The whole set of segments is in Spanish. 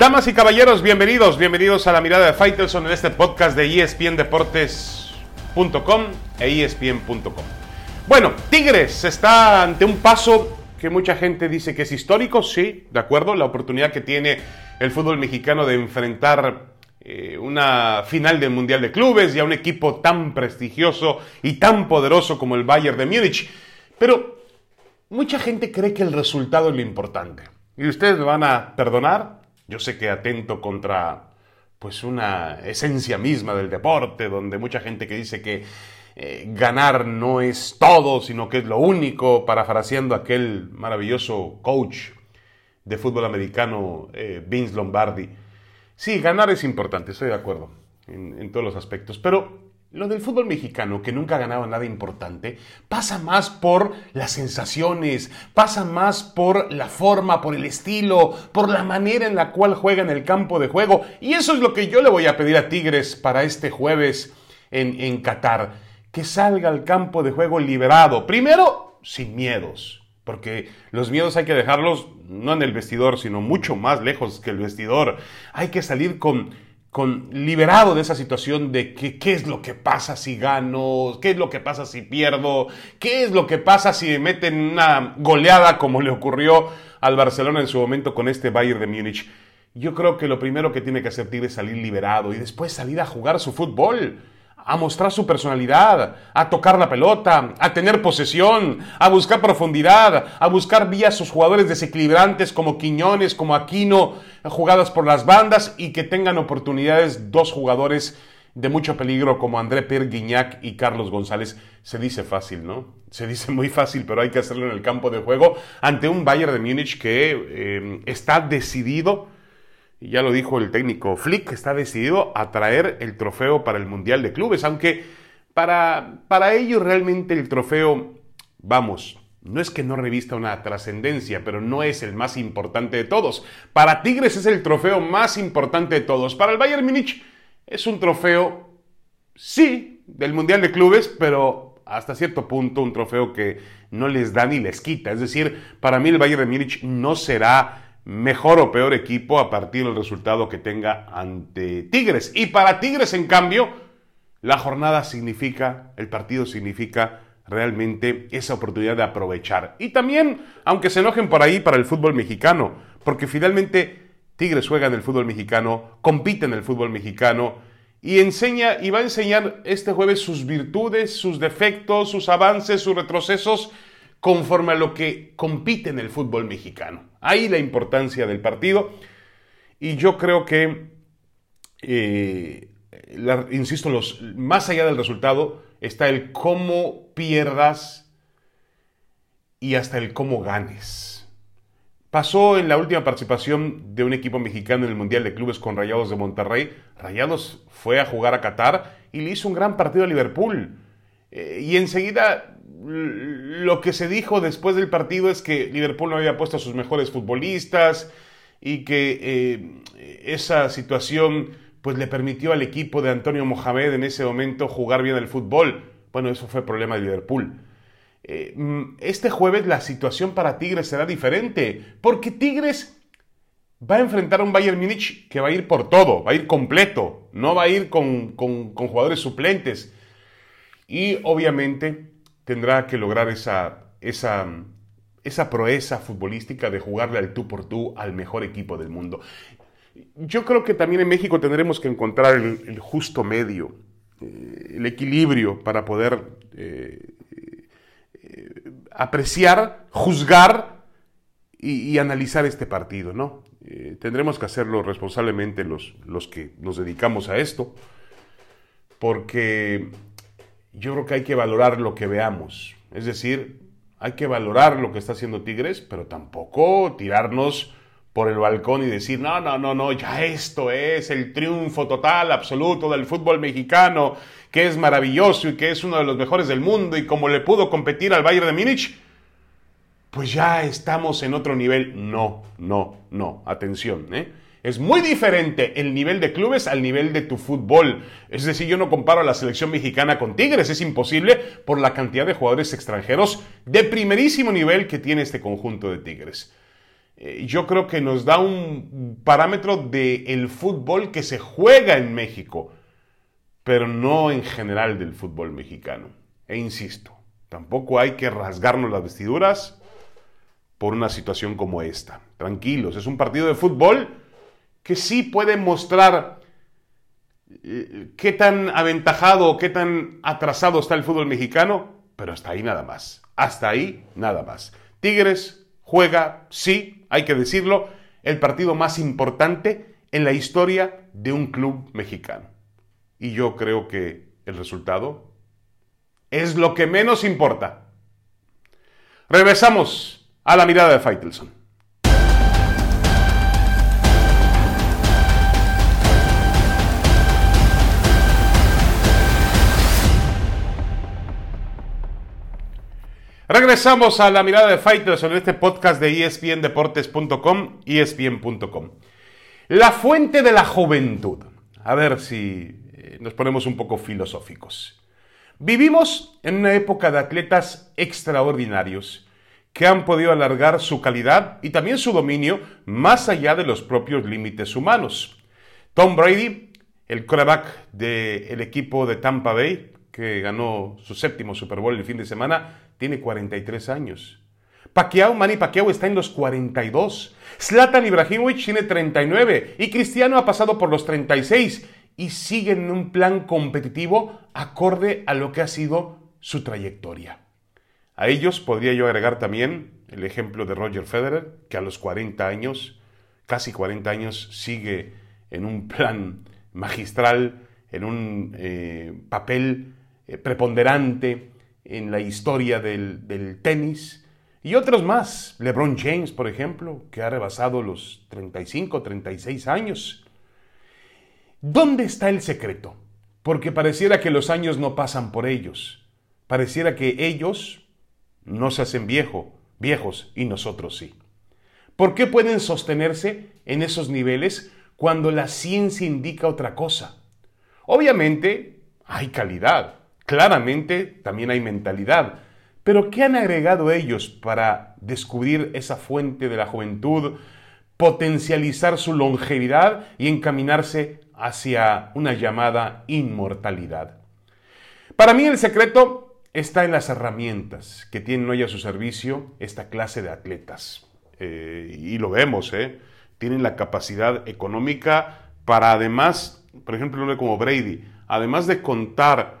Damas y caballeros, bienvenidos, bienvenidos a la mirada de Faitelson en este podcast de espndeportes.com e espn.com. Bueno, Tigres está ante un paso que mucha gente dice que es histórico, sí, de acuerdo, la oportunidad que tiene el fútbol mexicano de enfrentar eh, una final del Mundial de Clubes y a un equipo tan prestigioso y tan poderoso como el Bayern de Múnich. Pero mucha gente cree que el resultado es lo importante. Y ustedes me van a perdonar, yo sé que atento contra pues una esencia misma del deporte, donde mucha gente que dice que eh, ganar no es todo, sino que es lo único, parafraseando aquel maravilloso coach de fútbol americano, eh, Vince Lombardi. Sí, ganar es importante, estoy de acuerdo en, en todos los aspectos, pero lo del fútbol mexicano, que nunca ganaba nada importante, pasa más por las sensaciones, pasa más por la forma, por el estilo, por la manera en la cual juega en el campo de juego. Y eso es lo que yo le voy a pedir a Tigres para este jueves en, en Qatar. Que salga al campo de juego liberado. Primero, sin miedos. Porque los miedos hay que dejarlos no en el vestidor, sino mucho más lejos que el vestidor. Hay que salir con con, liberado de esa situación de que, qué es lo que pasa si gano, qué es lo que pasa si pierdo, qué es lo que pasa si me meten una goleada como le ocurrió al Barcelona en su momento con este Bayern de Múnich. Yo creo que lo primero que tiene que hacer Tigre es salir liberado y después salir a jugar su fútbol a mostrar su personalidad, a tocar la pelota, a tener posesión, a buscar profundidad, a buscar vía sus jugadores desequilibrantes como Quiñones, como Aquino, jugadas por las bandas y que tengan oportunidades dos jugadores de mucho peligro como André Pierre Guignac y Carlos González. Se dice fácil, ¿no? Se dice muy fácil, pero hay que hacerlo en el campo de juego ante un Bayern de Múnich que eh, está decidido y ya lo dijo el técnico Flick, está decidido a traer el trofeo para el Mundial de Clubes, aunque para, para ellos realmente el trofeo, vamos, no es que no revista una trascendencia, pero no es el más importante de todos. Para Tigres es el trofeo más importante de todos. Para el Bayern Múnich es un trofeo, sí, del Mundial de Clubes, pero hasta cierto punto un trofeo que no les da ni les quita. Es decir, para mí el Bayern de Múnich no será mejor o peor equipo a partir del resultado que tenga ante Tigres. Y para Tigres, en cambio, la jornada significa, el partido significa realmente esa oportunidad de aprovechar. Y también, aunque se enojen por ahí, para el fútbol mexicano, porque finalmente Tigres juega en el fútbol mexicano, compite en el fútbol mexicano y enseña y va a enseñar este jueves sus virtudes, sus defectos, sus avances, sus retrocesos conforme a lo que compite en el fútbol mexicano. Ahí la importancia del partido. Y yo creo que, eh, insisto, los, más allá del resultado está el cómo pierdas y hasta el cómo ganes. Pasó en la última participación de un equipo mexicano en el Mundial de Clubes con Rayados de Monterrey. Rayados fue a jugar a Qatar y le hizo un gran partido a Liverpool. Eh, y enseguida lo que se dijo después del partido es que Liverpool no había puesto a sus mejores futbolistas y que eh, esa situación pues le permitió al equipo de Antonio Mohamed en ese momento jugar bien el fútbol. Bueno, eso fue problema de Liverpool. Eh, mm, este jueves la situación para Tigres será diferente, porque Tigres va a enfrentar a un Bayern Múnich que va a ir por todo, va a ir completo, no va a ir con, con jugadores suplentes. Y obviamente tendrá que lograr esa, esa, esa proeza futbolística de jugarle al tú por tú al mejor equipo del mundo. Yo creo que también en México tendremos que encontrar el, justo medio, eh, el equilibrio para poder eh, eh, apreciar, juzgar y, analizar este partido, ¿no? tendremos que hacerlo responsablemente los, los que nos dedicamos a esto, porque yo creo que hay que valorar lo que veamos. Es decir, hay que valorar lo que está haciendo Tigres, pero tampoco tirarnos por el balcón y decir, no, no, no, no, ya esto es el triunfo total, absoluto del fútbol mexicano, que es maravilloso y que es uno de los mejores del mundo y como le pudo competir al Bayern de Múnich, pues ya estamos en otro nivel. No, no, no, atención, ¿eh? Es muy diferente el nivel de clubes al nivel de tu fútbol. Es decir, yo no comparo a la selección mexicana con Tigres, es imposible por la cantidad de jugadores extranjeros de primerísimo nivel que tiene este conjunto de Tigres. eh, yo creo que nos da un parámetro del el fútbol que se juega en México, pero no en general del fútbol mexicano. E insisto, tampoco hay que rasgarnos las vestiduras por una situación como esta. Tranquilos, es un partido de fútbol que sí puede mostrar eh, qué tan aventajado o qué tan atrasado está el fútbol mexicano, pero hasta ahí nada más. Hasta ahí nada más. Tigres juega, sí, hay que decirlo, el partido más importante en la historia de un club mexicano. Y yo creo que el resultado es lo que menos importa. Regresamos a la mirada de Faitelson. Regresamos a la mirada de Fighters en este podcast de espndeportes.com, espn.com. La fuente de la juventud. A ver si eh, nos ponemos un poco filosóficos. Vivimos en una época de atletas extraordinarios que han podido alargar su calidad y también su dominio más allá de los propios límites humanos. Tom Brady, el quarterback del equipo de Tampa Bay, que ganó su séptimo Super Bowl el fin de semana, tiene 43 años. Pacquiao, Manny Pacquiao está en los 42. Zlatan Ibrahimovic tiene 39 y Cristiano ha pasado por los 36 y sigue en un plan competitivo acorde a lo que ha sido su trayectoria. A ellos podría yo agregar también el ejemplo de Roger Federer, que a los 40 años, casi 40 años, sigue en un plan magistral, en un eh, papel eh, preponderante, en la historia del, tenis y otros más. LeBron James, por ejemplo, que ha rebasado los 35, 36 años. ¿Dónde está el secreto? Porque pareciera que los años no pasan por ellos. Pareciera que ellos no se hacen viejo, viejos y nosotros sí. ¿Por qué pueden sostenerse en esos niveles cuando la ciencia indica otra cosa? Obviamente hay calidad, Claramente también hay mentalidad. Pero ¿qué han agregado ellos para descubrir esa fuente de la juventud, potencializar su longevidad y encaminarse hacia una llamada inmortalidad? Para mí el secreto está en las herramientas que tienen hoy a su servicio esta clase de atletas. Eh, y lo vemos, ¿eh? Tienen la capacidad económica para además, por ejemplo, como Brady, además de contar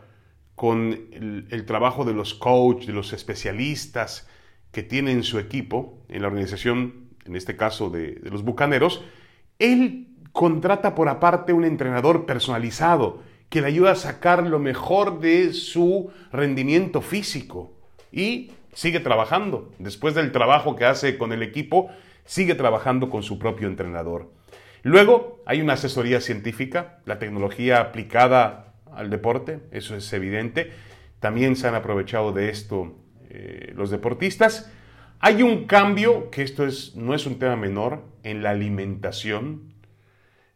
con el, trabajo de los coaches, de los especialistas que tiene en su equipo, en la organización, en este caso de, de los Bucaneros, él contrata por aparte un entrenador personalizado que le ayuda a sacar lo mejor de su rendimiento físico y sigue trabajando. Después del trabajo que hace con el equipo, sigue trabajando con su propio entrenador. Luego hay una asesoría científica, la tecnología aplicada al deporte, eso es evidente. También se han aprovechado de esto eh, los deportistas. Hay un cambio, que esto es, no es un tema menor, en la alimentación.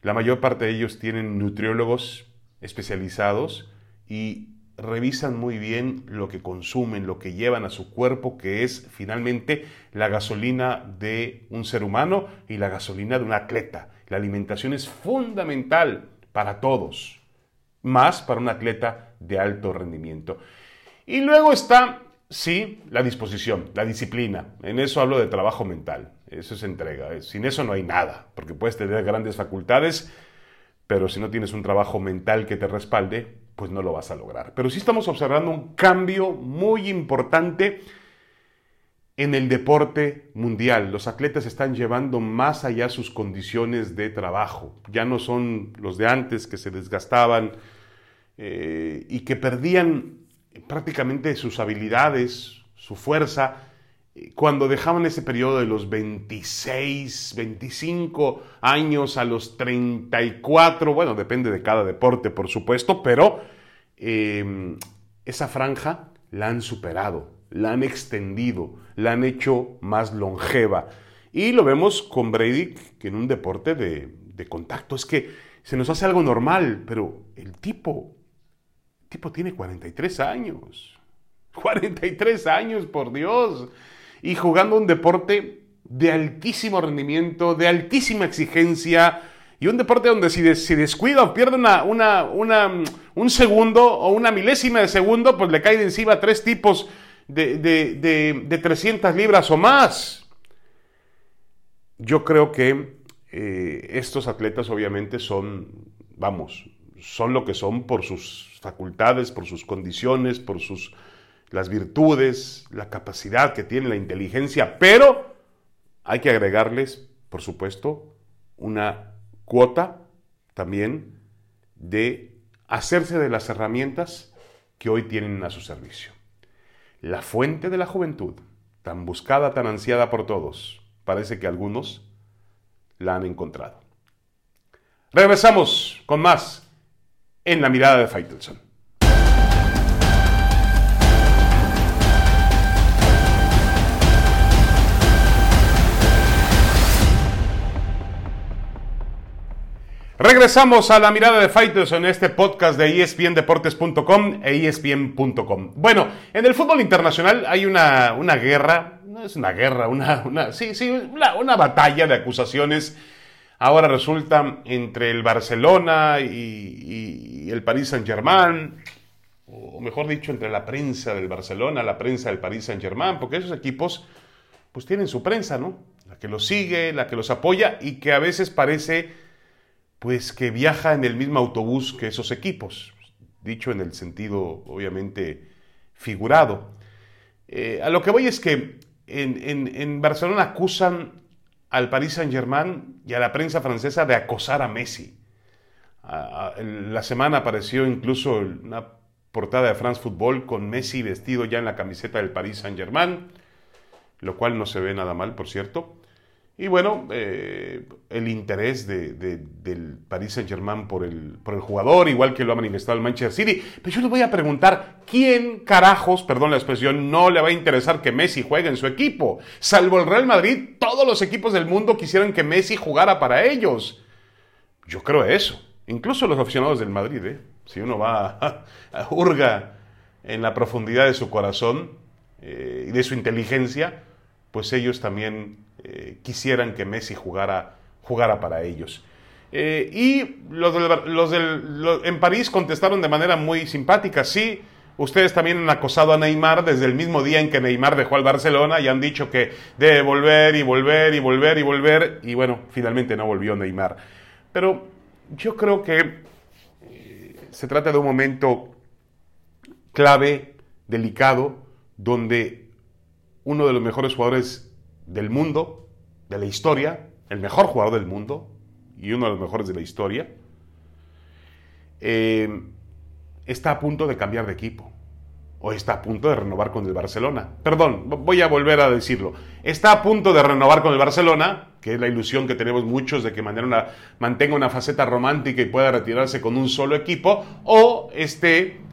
La mayor parte de ellos tienen nutriólogos especializados y revisan muy bien lo que consumen, lo que llevan a su cuerpo, que es finalmente la gasolina de un ser humano y la gasolina de un atleta. La alimentación es fundamental para todos más para un atleta de alto rendimiento. Y luego está, sí, la disposición, la disciplina. En eso hablo de trabajo mental. Eso es entrega. Sin eso no hay nada, porque puedes tener grandes facultades, pero si no tienes un trabajo mental que te respalde, pues no lo vas a lograr. Pero sí estamos observando un cambio muy importante en el deporte mundial. Los atletas están llevando más allá sus condiciones de trabajo. Ya no son los de antes que se desgastaban eh, y que perdían prácticamente sus habilidades, su fuerza, eh, cuando dejaban ese periodo de los 26, 25 años a los 34, bueno, depende de cada deporte, por supuesto, pero em, esa franja la han superado, la han extendido, la han hecho más longeva. Y lo vemos con Brady, que en un deporte de, de contacto es que se nos hace algo normal, pero el tipo tipo tiene 43 años. 43 años, por Dios. Y jugando un deporte de altísimo rendimiento, de altísima exigencia, y un deporte donde si, descuida o pierde una, una, un segundo o una milésima de segundo, pues le cae de encima tres tipos de, de, de, 300 libras o más. Yo creo que eh, estos atletas obviamente son, vamos, son lo que son por sus facultades, por sus condiciones, por sus las virtudes, la capacidad que tienen, la inteligencia, pero hay que agregarles, por supuesto, una cuota también de hacerse de las herramientas que hoy tienen a su servicio. La fuente de la juventud, tan buscada, tan ansiada por todos, parece que algunos la han encontrado. Regresamos con más en la mirada de Faitelson. Regresamos a la mirada de Fighters en este podcast de espndeportes.com e espn.com. Bueno, en el fútbol internacional hay una, una guerra, no es una guerra, una, una sí, sí, una, batalla de acusaciones. Ahora resulta entre el Barcelona y, el Paris Saint-Germain, o mejor dicho, entre la prensa del Barcelona, la prensa del Paris Saint-Germain, porque esos equipos pues tienen su prensa, ¿no? La que los sigue, la que los apoya y que a veces parece pues que viaja en el mismo autobús que esos equipos, dicho en el sentido obviamente figurado. Eh, a lo que voy es que en, Barcelona acusan al Paris Saint-Germain y a la prensa francesa de acosar a Messi. la semana apareció incluso una portada de France Football con Messi vestido ya en la camiseta del Paris Saint-Germain, lo cual no se ve nada mal, por cierto. Y bueno, eh, el interés del Paris Saint Germain por el, por el jugador, igual que lo ha manifestado el Manchester City. Pero yo les voy a preguntar, ¿quién carajos, perdón la expresión, no le va a interesar que Messi juegue en su equipo? Salvo el Real Madrid, todos los equipos del mundo quisieran que Messi jugara para ellos. Yo creo eso. Incluso los aficionados del Madrid, ¿eh? si uno va a, a, hurga en la profundidad de su corazón eh, y de su inteligencia, pues ellos también eh, quisieran que Messi jugara, jugara para ellos. Eh, y los, del, en París contestaron de manera muy simpática, sí, ustedes también han acosado a Neymar desde el mismo día en que Neymar dejó al Barcelona y han dicho que debe volver y volver y volver y volver y bueno, finalmente no volvió Neymar. Pero yo creo que eh, se trata de un momento clave, delicado, donde uno de los mejores jugadores del mundo, de la historia, el mejor jugador del mundo y uno de los mejores de la historia, eh, está a punto de cambiar de equipo o está a punto de renovar con el Barcelona. Perdón, voy a volver a decirlo. Está a punto de renovar con el Barcelona, que es la ilusión que tenemos muchos de que mantenga una faceta romántica y pueda retirarse con un solo equipo, o esté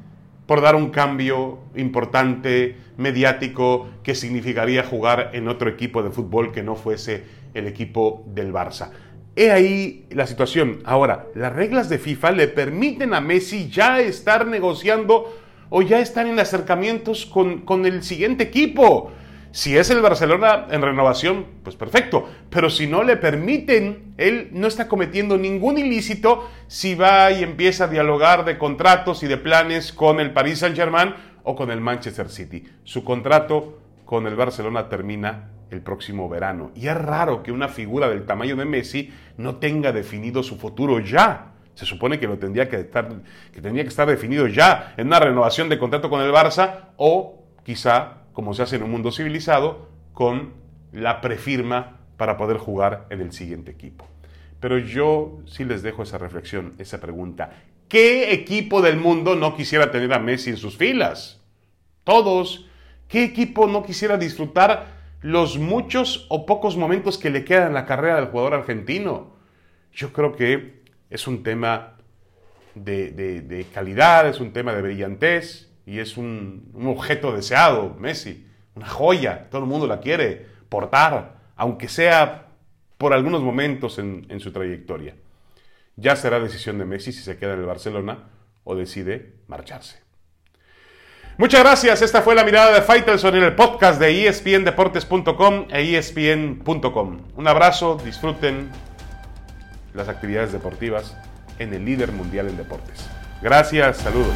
por dar un cambio importante, mediático, que significaría jugar en otro equipo de fútbol que no fuese el equipo del Barça. He ahí la situación. Ahora, las reglas de FIFA le permiten a Messi ya estar negociando o ya estar en acercamientos con, con el siguiente equipo. Si es el Barcelona en renovación, pues perfecto. Pero si no le permiten, él no está cometiendo ningún ilícito si va y empieza a dialogar de contratos y de planes con el Paris Saint-Germain o con el Manchester City. Su contrato con el Barcelona termina el próximo verano. Y es raro que una figura del tamaño de Messi no tenga definido su futuro ya. Se supone que lo tendría que estar, que tendría que estar definido ya en una renovación de contrato con el Barça o quizá como se hace en un mundo civilizado, con la prefirma para poder jugar en el siguiente equipo. Pero yo sí les dejo esa reflexión, esa pregunta. ¿Qué equipo del mundo no quisiera tener a Messi en sus filas? Todos. ¿Qué equipo no quisiera disfrutar los muchos o pocos momentos que le quedan en la carrera del jugador argentino? Yo creo que es un tema de, de calidad, es un tema de brillantez, y es un, objeto deseado, Messi, una joya, todo el mundo la quiere portar, aunque sea por algunos momentos en, su trayectoria. Ya será decisión de Messi si se queda en el Barcelona o decide marcharse. Muchas gracias. Esta fue la mirada de Faitelson en el podcast de espndeportes.com e espn.com. Un abrazo, disfruten las actividades deportivas en el líder mundial en deportes. Gracias, saludos.